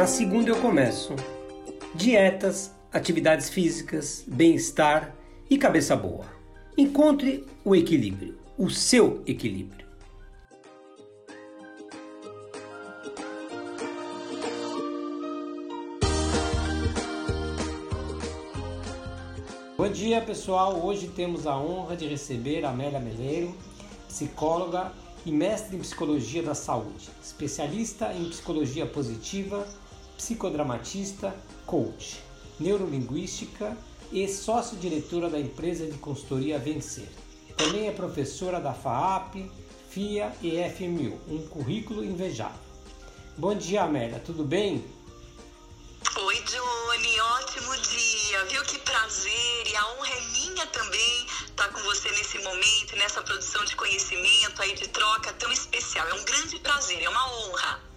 Na segunda eu começo. Dietas, atividades físicas, bem-estar e cabeça boa. Encontre o equilíbrio, o seu equilíbrio. Bom dia pessoal, hoje temos a honra de receber Amélia Meleiro, psicóloga e mestre em psicologia da saúde, especialista em psicologia positiva, psicodramatista, coach, neurolinguística e sócio-diretora da empresa de consultoria Vencer. Também é professora da FAAP, FIA e FMU, um currículo invejável. Bom dia, Amélia, tudo bem? Oi, Johnny, ótimo dia, viu? Que prazer e a honra é minha também estar com você nesse momento, nessa produção de conhecimento aí, de troca tão especial. É um grande prazer, é uma honra.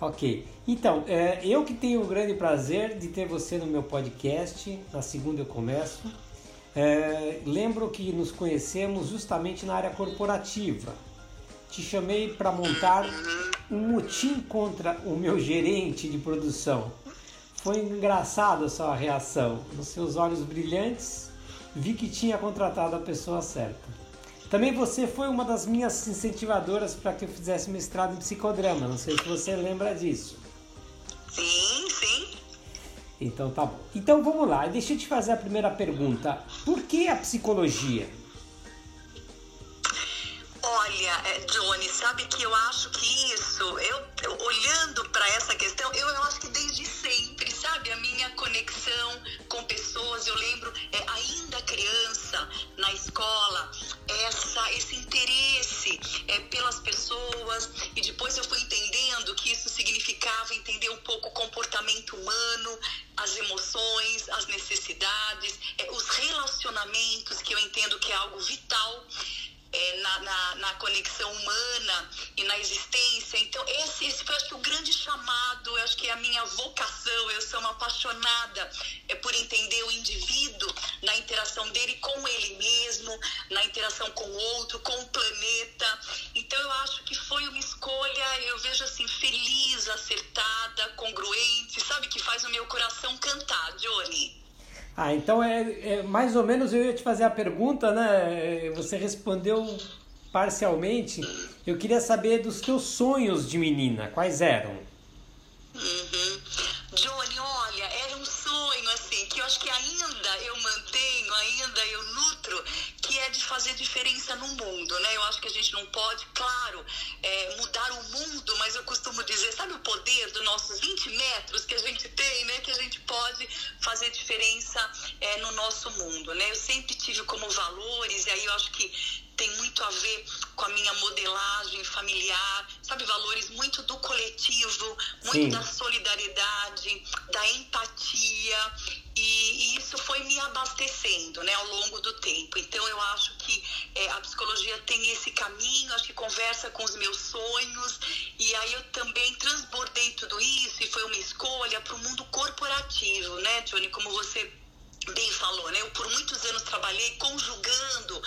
Ok, então, é, eu que tenho o grande prazer de ter você no meu podcast, na segunda eu começo. É, lembro que nos conhecemos justamente na área corporativa. Te chamei para montar um motim contra o meu gerente de produção. Foi engraçado a sua reação. Nos seus olhos brilhantes, vi que tinha contratado a pessoa certa. Também você foi uma das minhas incentivadoras para que eu fizesse mestrado em psicodrama. Não sei se você lembra disso. Sim, sim. Então tá bom. Então vamos lá. Deixa eu te fazer a primeira pergunta. Por que a psicologia? Olha, é, Johnny, sabe que eu acho que isso, eu, eu olhando para essa questão, eu, eu acho que desde sempre, sabe, a minha conexão com pessoas, eu lembro, é, ainda criança, na escola, essa, esse interesse é, pelas pessoas, e depois eu fui entendendo que isso significava entender um pouco o comportamento humano, as emoções, as necessidades, é, os relacionamentos, que eu entendo que é algo vital é, na, na, na, conexão humana e na existência. Então, esse, esse foi, acho que, o grande chamado, eu acho que é a minha vocação. Eu sou uma apaixonada é, por entender o indivíduo na interação dele com ele mesmo, na interação com o outro, com o planeta. Ah, então é, é, mais ou menos eu ia te fazer a pergunta, né? Você respondeu parcialmente. Eu queria saber dos teus sonhos de menina, quais eram? Fazer diferença é, no nosso mundo, né? Eu sempre tive como valores, e aí eu acho que tem muito a ver com a minha modelagem familiar, sabe, valores muito do coletivo, muito Sim. da solidariedade, da empatia, e, e, isso foi me abastecendo, né, ao longo do tempo. Então eu acho que é, a psicologia tem esse caminho, acho que conversa com os meus sonhos, e aí eu também transbordei tudo isso e foi uma escolha para o mundo corporativo, né, Johnny, como você bem falou, né? Eu por muitos anos trabalhei conjugando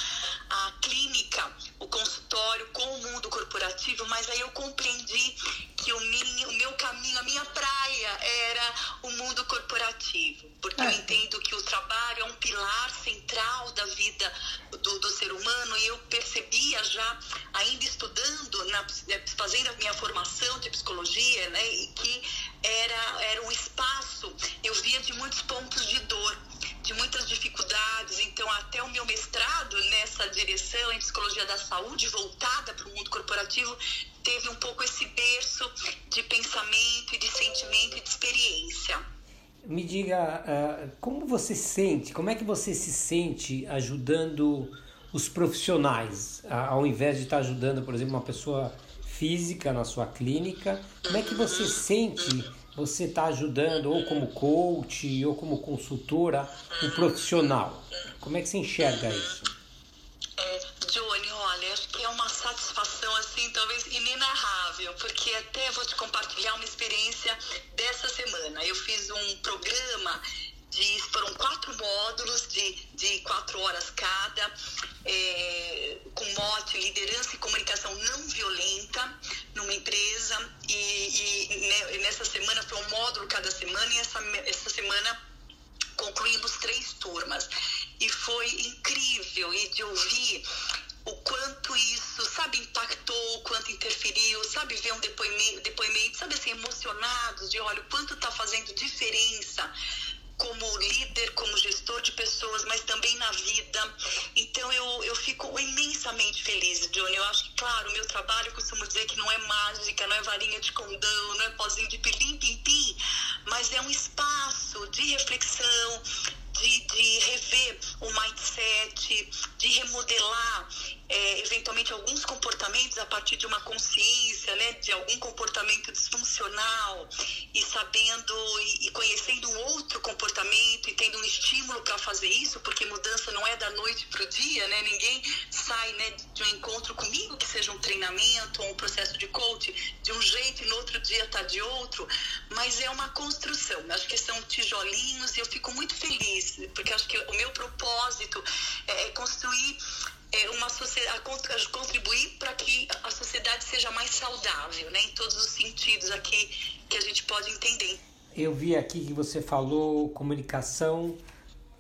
a clínica, o consultório com o mundo corporativo, mas aí eu compreendi que o, meu, o meu caminho, a minha praia era o mundo corporativo, porque é. eu entendo que o trabalho é um pilar central da vida do, do ser humano e eu percebia já, ainda estudando, na, fazendo a minha formação de psicologia, né? E que era, era um espaço, eu via de muitos pontos de dor de muitas dificuldades, então até o meu mestrado nessa direção em psicologia da saúde voltada para o mundo corporativo teve um pouco esse berço de pensamento e de sentimento e de experiência. Me diga, uh, como você sente, como é que você se sente ajudando os profissionais, ao invés de estar ajudando, por exemplo, uma pessoa física na sua clínica, como é que você sente você está ajudando ou como coach ou como consultora um profissional? Como é que você enxerga isso? Vou te compartilhar uma experiência dessa semana. Eu fiz um programa de, foram quatro módulos de, de quatro horas cada, é, com mote liderança e comunicação não violenta numa empresa e, e, e, nessa semana foi um módulo cada semana e essa, essa semana concluímos três turmas. E foi incrível e de ouvir o quanto isso, sabe, impactou, o quanto interferiu, sabe, ver um depoimento, depoimento sabe assim, emocionados de olha, o quanto está fazendo diferença como líder, como gestor de pessoas, mas também na vida. Então eu, eu fico imensamente feliz, Johnny. Eu acho que, claro, o meu trabalho, costumo dizer que não é mágica, não é varinha de condão, não é pozinho de pilim, pim, pim, mas é um espaço de reflexão, de, de rever o mindset, de remodelar é, eventualmente alguns comportamentos a partir de uma consciência, né, de algum comportamento disfuncional e sabendo e, e conhecendo um outro comportamento e tendo um estímulo para fazer isso, porque mudança não é da noite para o dia, né? Ninguém sai né, de um encontro comigo que seja um treinamento ou um processo de coach de um jeito e no outro dia tá de outro, mas é uma construção. Acho que são tijolinhos e eu fico muito feliz porque acho que o meu propósito é construir é, uma sociedade, contribuir para que a sociedade seja mais saudável, né, em todos os sentidos aqui que a gente pode entender. Eu vi aqui que você falou comunicação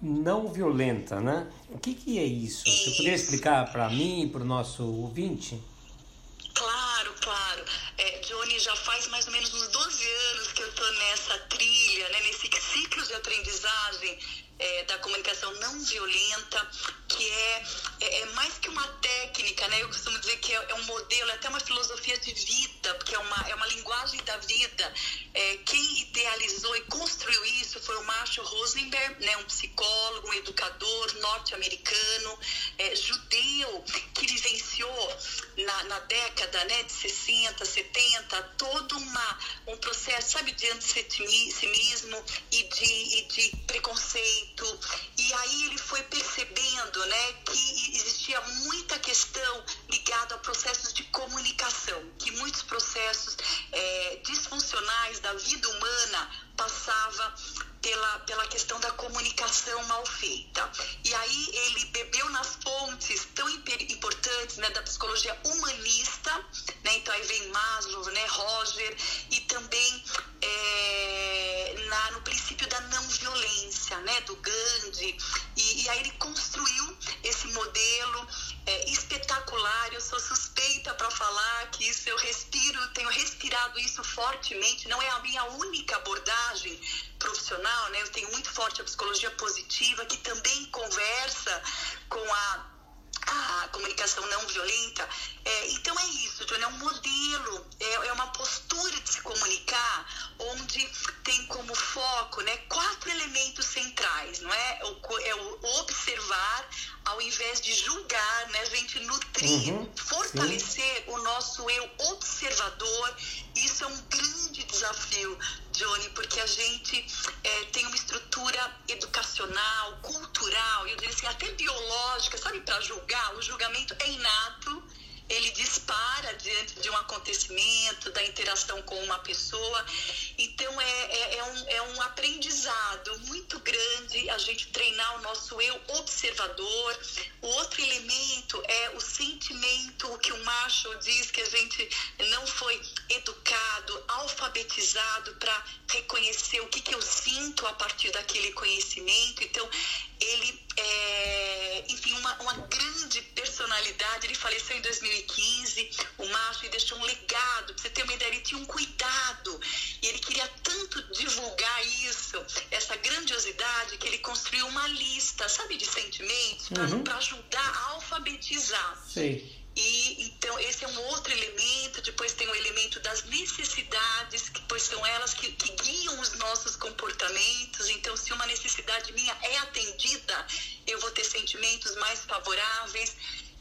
não violenta, né? O que, que é isso? isso. Você poderia explicar para mim e para o nosso ouvinte? Claro, claro. É, Johnny, já faz mais ou menos uns 12 anos que eu estou nessa trilha, né, nesse ciclo de aprendizagem é, da comunicação não violenta, que é, é, é, mais que uma técnica, né? Eu costumo dizer que é, é, um modelo, é até uma filosofia de vida, porque é uma, é uma linguagem da vida. É, quem idealizou e construiu isso foi o Marshall Rosenberg, né? um psicólogo, um educador norte-americano, é, judeu, que vivenciou na, na década né, de 60, 70, todo uma, um processo, sabe, de antissemitismo e de, e de preconceito e aí ele foi percebendo né, que existia muita questão ligada a processos de comunicação, que muitos processos é, disfuncionais da vida humana passava pela, pela questão da comunicação mal feita. E aí ele bebeu nas fontes tão importantes né, da psicologia humanista, né, então aí vem Maslow, né, Roger, isso fortemente. Não é a minha única abordagem profissional, né? Eu tenho muito forte a psicologia positiva, que também conversa com a a comunicação não violenta. É, então é isso, Johnny, é um modelo, é, é, uma postura de se comunicar onde tem como foco né, quatro elementos centrais, não é? O, é o observar ao invés de julgar, né, a gente nutrir, uhum, fortalecer sim. o nosso eu observador. É um grande desafio Johnny, porque a gente é, tem uma estrutura educacional, cultural, eu diria assim, até biológica, sabe, para julgar. O julgamento é inato ele dispara diante de um acontecimento, da interação com uma pessoa. Então, é, é, é, um, é um aprendizado muito grande a gente treinar o nosso eu observador. O outro elemento é o sentimento, o que o Marshall diz que a gente não foi educado, alfabetizado para reconhecer o que, que eu sinto a partir daquele conhecimento. Então, ele é, enfim, uma, uma grande personalidade. Ele faleceu em 2015, o Márcio, e deixou um legado. Pra você ter uma ideia, ele tinha um cuidado. E ele queria tanto divulgar isso, essa grandiosidade, que ele construiu uma lista, sabe, de sentimentos, para uhum. ajudar a alfabetizar. Sim. E então esse é um outro elemento. O elemento das necessidades, que pois são elas que, que guiam os nossos comportamentos. Então, se uma necessidade minha é atendida, eu vou ter sentimentos mais favoráveis,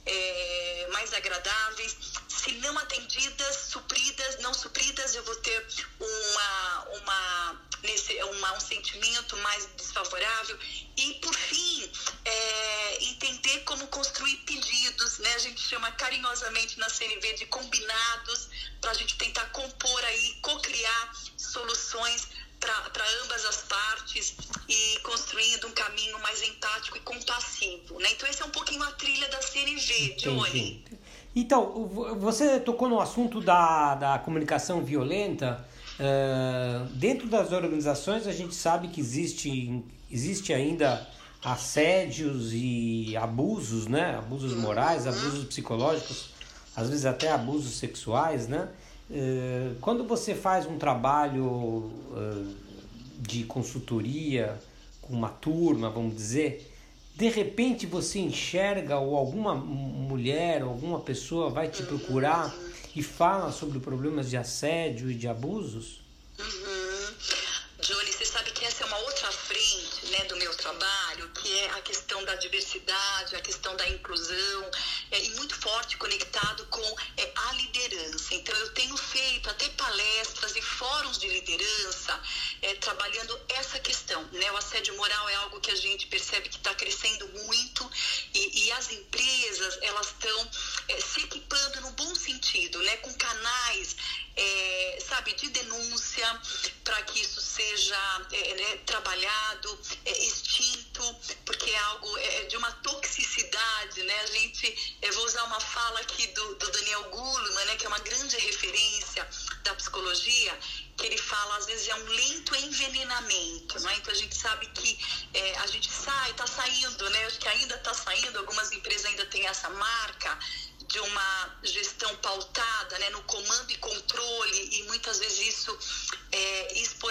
é, mais agradáveis. Se não atendidas, supridas, não supridas, eu vou ter uma, uma, nesse, uma um sentimento mais desfavorável. E, por fim, é, entender como construir pedidos, né? A gente chama carinhosamente na CNV de combinados, para a gente tentar compor aí, co-criar soluções para ambas as partes e construindo um caminho mais empático e compassivo, né? Então esse é um pouquinho a trilha da CNV, Johnny. Então, você tocou no assunto da, da comunicação violenta. Uh, dentro das organizações a gente sabe que existe, existe ainda assédios e abusos, né? Abusos morais, abusos psicológicos, às vezes até abusos sexuais, né? Uh, quando você faz um trabalho uh, de consultoria com uma turma, vamos dizer, de repente você enxerga ou alguma mulher, alguma pessoa vai te procurar e fala sobre problemas de assédio e de abusos? Uhum. Johnny, você sabe que essa é uma outra frente né, do meu trabalho, que é a questão da diversidade, a questão da inclusão, é, e muito forte conectado com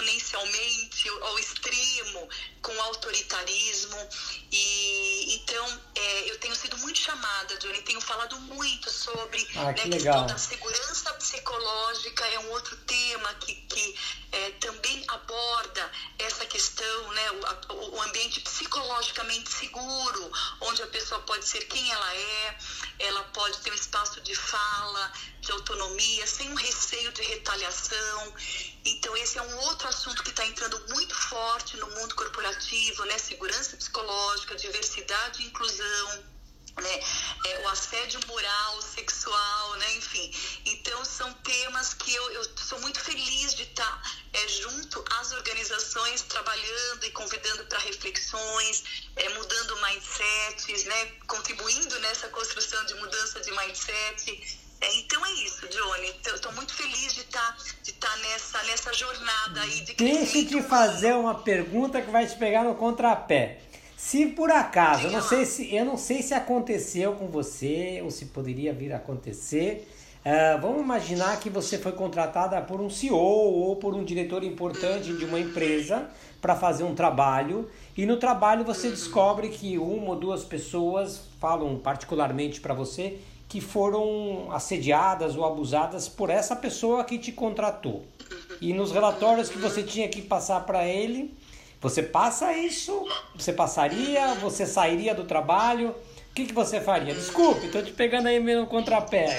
exponencialmente ao extremo, com autoritarismo. E então é, eu tenho sido muito chamada, Johnny, tenho falado muito sobre ah, né, a questão da segurança psicológica, é um outro tema que, que é, também aborda essa questão, né, o, o ambiente psicologicamente seguro, onde a pessoa pode ser quem ela é, ela pode ter um espaço de fala, de autonomia, sem um receio de retaliação. Então, esse é um outro assunto que está entrando muito forte no mundo corporativo, né? Segurança psicológica, diversidade e inclusão né? É, o assédio moral, sexual, né? enfim. Então, são temas que eu, eu sou muito feliz de estar é, junto às organizações, trabalhando e convidando para reflexões, é, mudando mindsets, né? contribuindo nessa construção de mudança de mindset. É, então é isso, Johnny. Estou muito feliz de estar tá, de tá nessa, nessa jornada aí de Deixa eu te fazer uma pergunta que vai te pegar no contrapé. Se por acaso, eu não sei se, eu não sei se aconteceu com você ou se poderia vir a acontecer. Uh, vamos imaginar que você foi contratada por um CEO ou por um diretor importante de uma empresa para fazer um trabalho e no trabalho você descobre que uma ou duas pessoas falam particularmente para você que foram assediadas ou abusadas por essa pessoa que te contratou. E nos relatórios que você tinha que passar para ele, você passa isso? Você passaria? Você sairia do trabalho? O que, que você faria? Desculpe, tô te pegando aí meio no contrapé.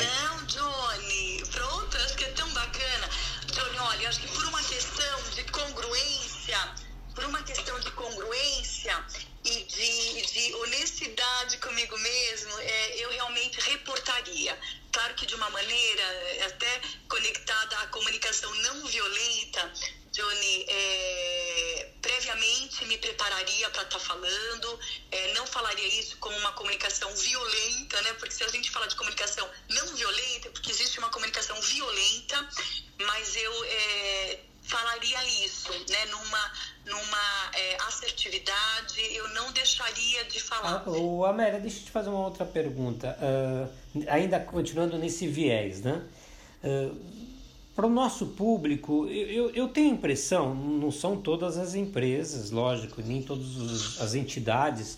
Prepararia para estar tá falando, é, não falaria isso como uma comunicação violenta, né? Porque se a gente fala de comunicação não violenta, é porque existe uma comunicação violenta, mas eu é, falaria isso, né? Numa, numa é, assertividade, eu não deixaria de falar. Ah, o Amélia, deixa eu te fazer uma outra pergunta, uh, ainda continuando nesse viés, né? Uh, para o nosso público, eu, eu tenho a impressão, não são todas as empresas, lógico, nem todas as entidades,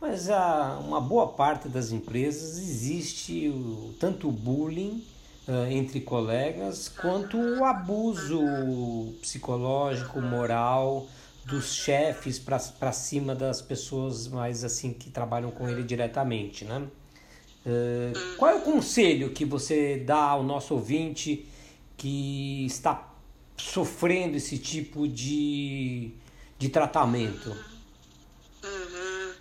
mas a, uma boa parte das empresas existe o, tanto o bullying uh, entre colegas quanto o abuso psicológico, moral dos chefes para cima das pessoas mais assim que trabalham com ele diretamente, né? Uh, qual é o conselho que você dá ao nosso ouvinte que está sofrendo esse tipo de, de tratamento? Uhum.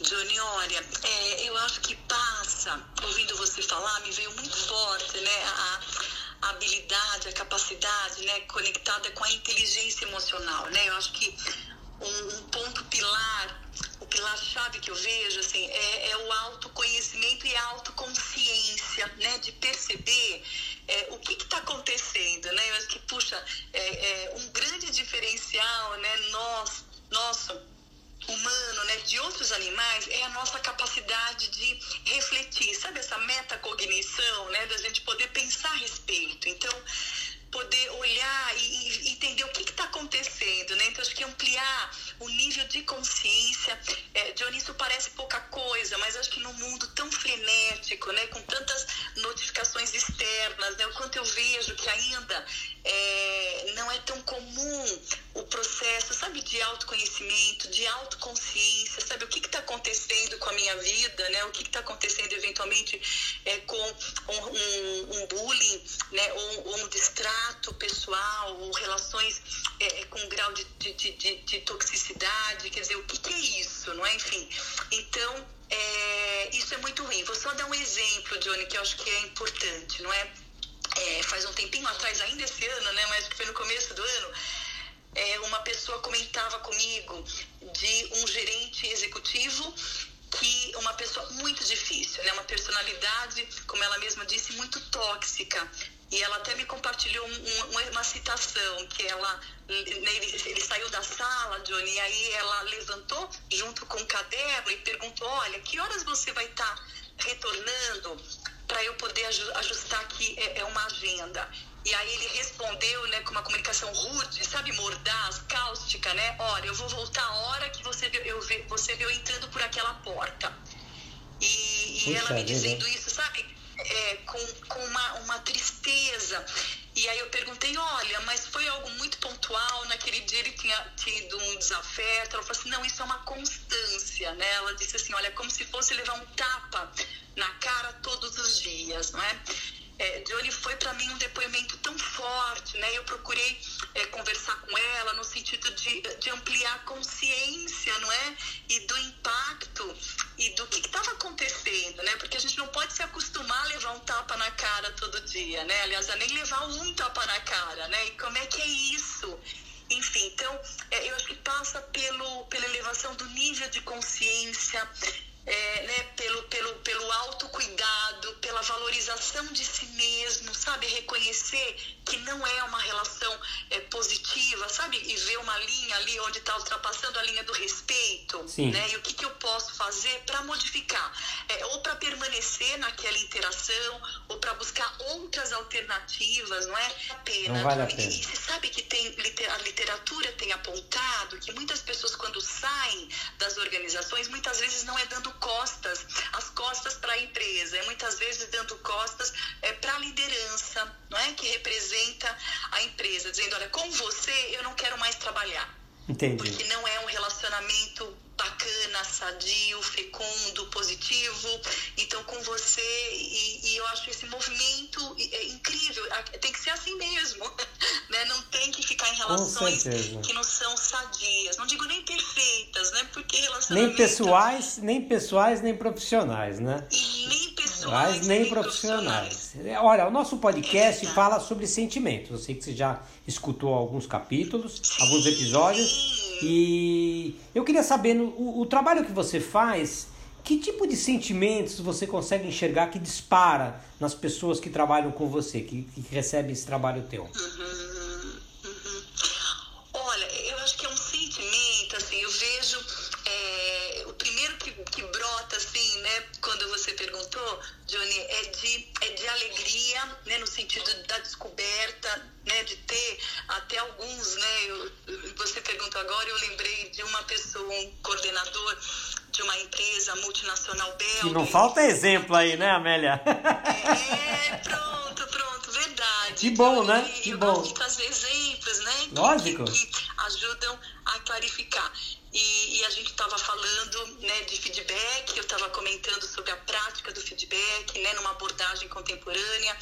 Johnny, olha, é, eu acho que passa, ouvindo você falar, me veio muito forte, né? A, habilidade, a capacidade, né? Conectada com a inteligência emocional, né? Eu acho que um, um ponto pilar o pilar-chave que eu vejo assim, é, é, o autoconhecimento e a autoconsciência, né? De perceber é, o que está acontecendo, né? Eu acho que, puxa, é, é, um grande diferencial, né, nós, nosso, humano, né, de outros animais, é a nossa capacidade de refletir, sabe essa metacognição, né, da gente poder pensar a respeito. Então, poder olhar e, e entender o que está acontecendo, né? Então, acho que ampliar o nível de consciência. É, Johnny, isso parece pouca coisa, mas acho que no mundo tão frenético, né? Com tantas notificações externas, né? O quanto eu vejo que ainda é, não é tão comum o processo, sabe, de autoconhecimento, de autoconsciência, sabe, o que está acontecendo com a minha vida, né? O que está acontecendo eventualmente é, com um, um, um bullying, né? Ou, um distrato pessoal, ou relações é, com um grau de, de, de, de, toxicidade, quer dizer, o que, que é isso, não é? Enfim, então, é, isso é muito ruim. Vou só dar um exemplo, Johnny, que eu acho que é importante, não é? é, faz um tempinho atrás, ainda esse ano, né, mas foi no começo do ano, é, uma pessoa comentava comigo de um gerente executivo que uma pessoa muito difícil, né, uma personalidade, como ela mesma disse, muito tóxica. E ela até me compartilhou um, um, uma citação que ela ele, ele, saiu da sala, Johnny, e aí ela levantou junto com o caderno e perguntou: Olha, que horas você vai estar tá retornando para eu poder ajustar aqui é, é, uma agenda. E aí ele respondeu, né, com uma comunicação rude, sabe, mordaz, cáustica, né? Olha, eu vou voltar a hora que você viu, eu, você viu entrando por aquela porta. E, e ela me dizendo isso, sabe, é, com, com uma, uma tristeza. E aí eu perguntei, olha, mas foi algo muito pontual, naquele dia ele tinha tido um desafeto. Ela falou assim, não, isso é uma constância, né? Ela disse assim, olha, como se fosse levar um tapa na cara todos os dias, não é? É Johnny foi para mim um depoimento tão forte, né? Eu procurei é, conversar com ela no sentido de, de ampliar a consciência, não é? E do impacto e do que estava acontecendo, né? Porque a gente não pode se acostumar a levar um tapa na cara todo dia, né? Aliás, a nem levar um tapa na cara, né? E como é que é isso? Enfim, então, é, eu acho que passa pelo, pela elevação do nível de consciência, é, né, valorização de si mesmo, sabe? Reconhecer que não é uma relação é, positiva, sabe? E ver uma linha ali onde está ultrapassando a linha do respeito, Sim. né? E o que, que eu posso fazer para modificar? É, ou para permanecer naquela interação, ou para buscar outras alternativas, não é? A pena. Não vale a pena. E, e você sabe que tem, a literatura tem apontado que muitas pessoas, quando saem das organizações, muitas vezes não é dando costas, as costas para a empresa, é muitas vezes dando costas é, para a liderança, não é? Que representa a empresa, dizendo, olha, com você eu não quero mais trabalhar. Entendi. Porque não é um relacionamento bacana, sadio, fecundo, positivo. Então, com você, e, e eu acho esse movimento é incrível. Tem que ser assim mesmo, né? Não tem que ficar em relações que não são sadias. Não digo nem perfeitas, né? Porque relacionamentos... Nem pessoais, nem pessoais, nem profissionais, né? E nem pessoais, nem, profissionais. profissionais. Olha, o nosso podcast Exato. fala sobre sentimentos. Eu sei que você já escutou alguns capítulos, sim, alguns episódios. E eu queria saber, o, o trabalho que você faz, que tipo de sentimentos você consegue enxergar que dispara nas pessoas que trabalham com você, que, que recebem esse trabalho teu? Uhum. Olha, eu acho que é um sentimento, assim, eu vejo é, o primeiro que, que brota, assim, né, quando você perguntou, Johnny, é de, é de alegria, né, no sentido da descoberta, né, de ter até alguns, né, eu, você perguntou agora, eu lembrei de uma pessoa, um coordenador de uma empresa multinacional belga. E não falta exemplo aí, né, Amélia? É, pronto, pronto, verdade. Que bom, né? Que eu bom. gosto de trazer exemplos, né? Lógico. Que, que ajudam a clarificar. E, e, a gente estava falando né, de feedback, eu estava comentando sobre a prática do feedback, né, numa abordagem contemporânea,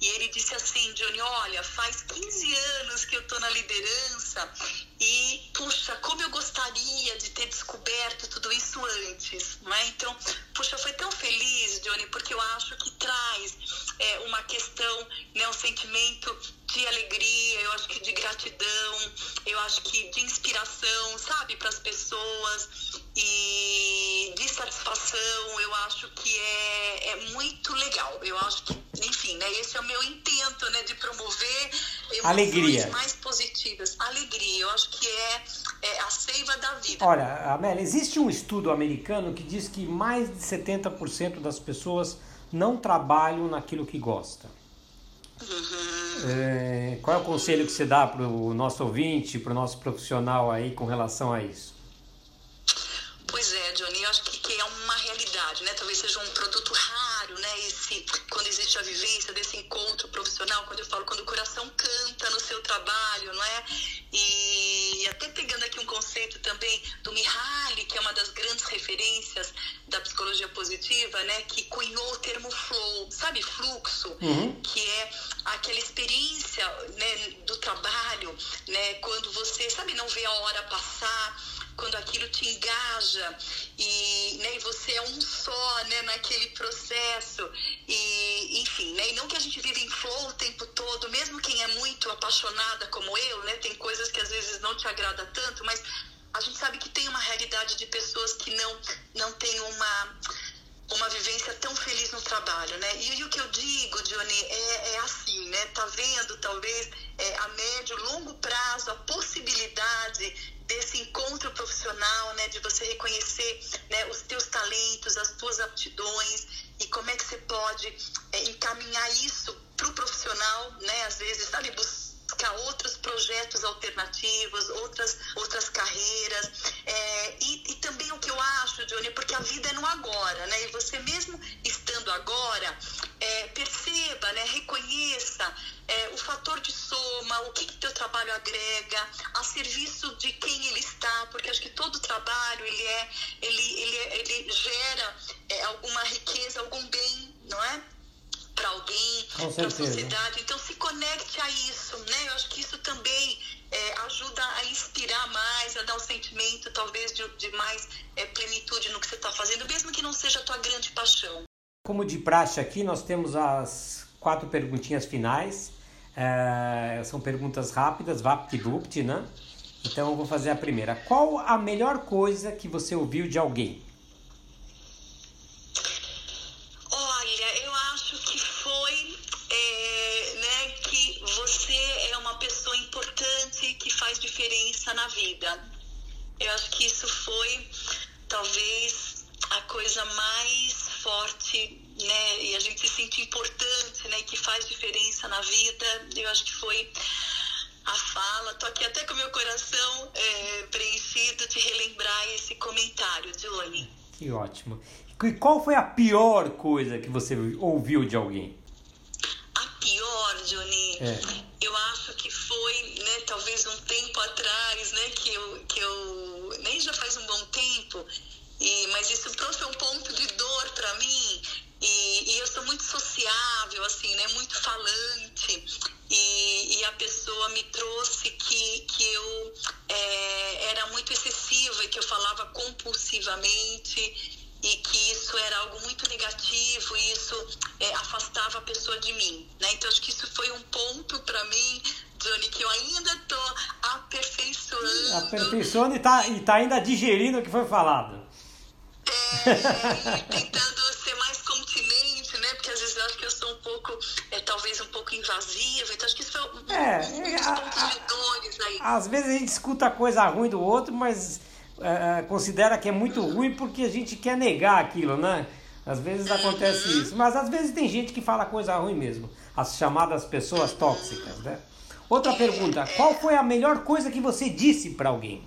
e ele disse assim, Johnny, olha, faz 15 anos que eu estou na liderança e, puxa, como eu gostaria de ter descoberto tudo isso antes, não é? Então, puxa, foi tão feliz, Johnny, porque eu acho que traz é, uma questão, né, um sentimento de alegria, eu acho que de gratidão, eu acho que de inspiração, sabe, para as pessoas e de satisfação, eu acho que é, é muito legal. Eu acho que, enfim, né, esse é o meu intento, né, de promover Alegria. mais positivas. Alegria, eu acho que é, é a seiva da vida. Olha, Amélia, existe um estudo americano que diz que mais de 70% das pessoas não trabalham naquilo que gostam. É, qual é o conselho que você dá para o nosso ouvinte, para o nosso profissional aí com relação a isso? Pois é, Johnny, eu acho que, que é uma realidade, né? Talvez seja um produto né? Esse, quando existe a vivência desse encontro profissional, quando eu falo quando o coração canta no seu trabalho, não é? E até pegando aqui um conceito também do Mihaly, que é uma das grandes referências da psicologia positiva, né? Que cunhou o termo flow, sabe, fluxo, Uhum. que é aquela experiência né, do trabalho, né? Quando você, sabe, não vê a hora passar, quando aquilo te engaja. E, né, você é um só né, naquele processo. E enfim né, e não que a gente vive em flow o tempo todo mesmo quem é muito apaixonada como eu né tem coisas que às vezes não te agrada tanto mas a gente sabe que tem uma realidade de pessoas que não não tem uma uma vivência tão feliz no trabalho, né? E, e o que eu digo, Johnny, é, é assim, né? Tá vendo, talvez, é, a médio, longo prazo, a possibilidade desse encontro profissional, né? De você reconhecer né, os teus talentos, as tuas aptidões e como é que você pode é, encaminhar isso para o profissional, né? Às vezes, sabe, buscar outros projetos alternativos, outras, outras carreiras. É, e, e, também o que eu acho, Johnny, porque a vida é no agora, né? E você mesmo estando agora, é, perceba, né? Reconheça é, o fator de soma, o que, que teu trabalho agrega, a serviço de quem ele está, porque acho que todo trabalho ele é, ele, ele, ele gera é, alguma riqueza, algum bem, não é? Para alguém, para a sociedade. Então se conecte a isso, né? Eu acho que isso também é, ajuda a inspirar mais, a dar um sentimento talvez de, de mais é, plenitude no que você está fazendo, mesmo que não seja a tua grande paixão. Como de praxe aqui, nós temos as quatro perguntinhas finais. É, são perguntas rápidas, vapt-vupt, né? Então eu vou fazer a primeira. Qual a melhor coisa que você ouviu de alguém? Que ótimo. E qual foi a pior coisa que você ouviu de alguém? A pior, Johnny, É. eu acho que foi, né, talvez um tempo atrás, né, que eu, que eu nem já faz um bom tempo, e, mas isso trouxe um ponto de dor para mim. E, e eu sou muito sociável, assim, né, muito falante. E, e a pessoa me trouxe que, que eu é, era muito excessiva e que eu falava compulsivamente e que isso era algo muito negativo e isso é, afastava a pessoa de mim, né? Então acho que isso foi um ponto para mim, Johnny, que eu ainda tô aperfeiçoando. Aperfeiçoando e tá, e tá ainda digerindo o que foi falado. É, e tentando ser mais continente, né? Porque às vezes eu acho que eu sou um pouco, é, talvez um pouco invasiva. Então acho que isso foi um, É, um é, dos a- pontos de dores aí. Às vezes a gente escuta coisa ruim do outro, mas é, considera que é muito ruim porque a gente quer negar aquilo, né? Às vezes acontece isso. Mas às vezes tem gente que fala coisa ruim mesmo. As chamadas pessoas tóxicas, né? Outra pergunta. Qual foi a melhor coisa que você disse para alguém?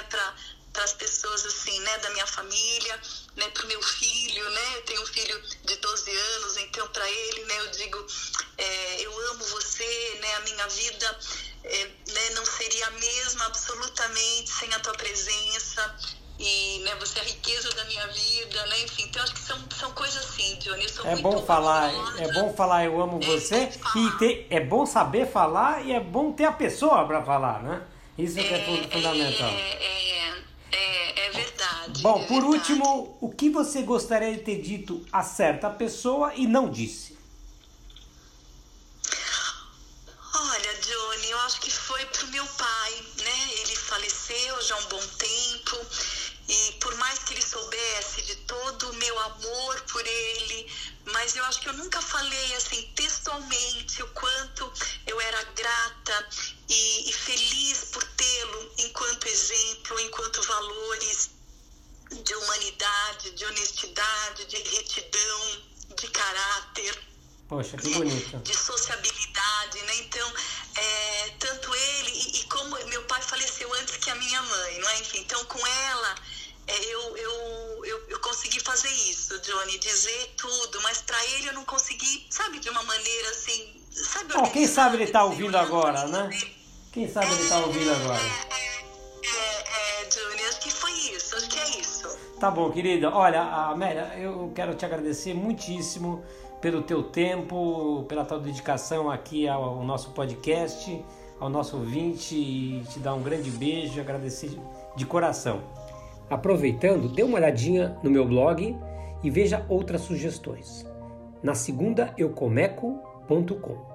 Né? Para as pessoas assim, né? Da minha família, né? Para o meu filho, né? Eu tenho um filho de 12 anos, então para ele, né? Eu digo, é, eu amo você, né? A minha vida é, né, não seria a mesma absolutamente sem a tua presença e né, você é a riqueza da minha vida, né? Enfim, então acho que são, são coisas assim, Johnny. É muito bom falar, é bom falar eu amo É você e ter, é bom saber falar e é bom ter a pessoa para falar, né? Isso que é fu- fundamental. É, é, é, é verdade. Bom, é por verdade. último, o que você gostaria de ter dito a certa pessoa e não disse? Tudo, mas para ele eu não consegui, sabe, de uma maneira assim, sabe? Oh, quem sabe ele está ouvindo agora, né? Quem sabe ele está ouvindo agora. É, é, é, Johnny, acho que foi isso, acho que é isso. Tá bom, querida. Olha, Amélia, eu quero te agradecer muitíssimo pelo teu tempo, pela tua dedicação aqui ao nosso podcast, ao nosso ouvinte e te dar um grande beijo e agradecer de coração. Aproveitando, dê uma olhadinha no meu blog e veja outras sugestões. Na segunda eucomeco.com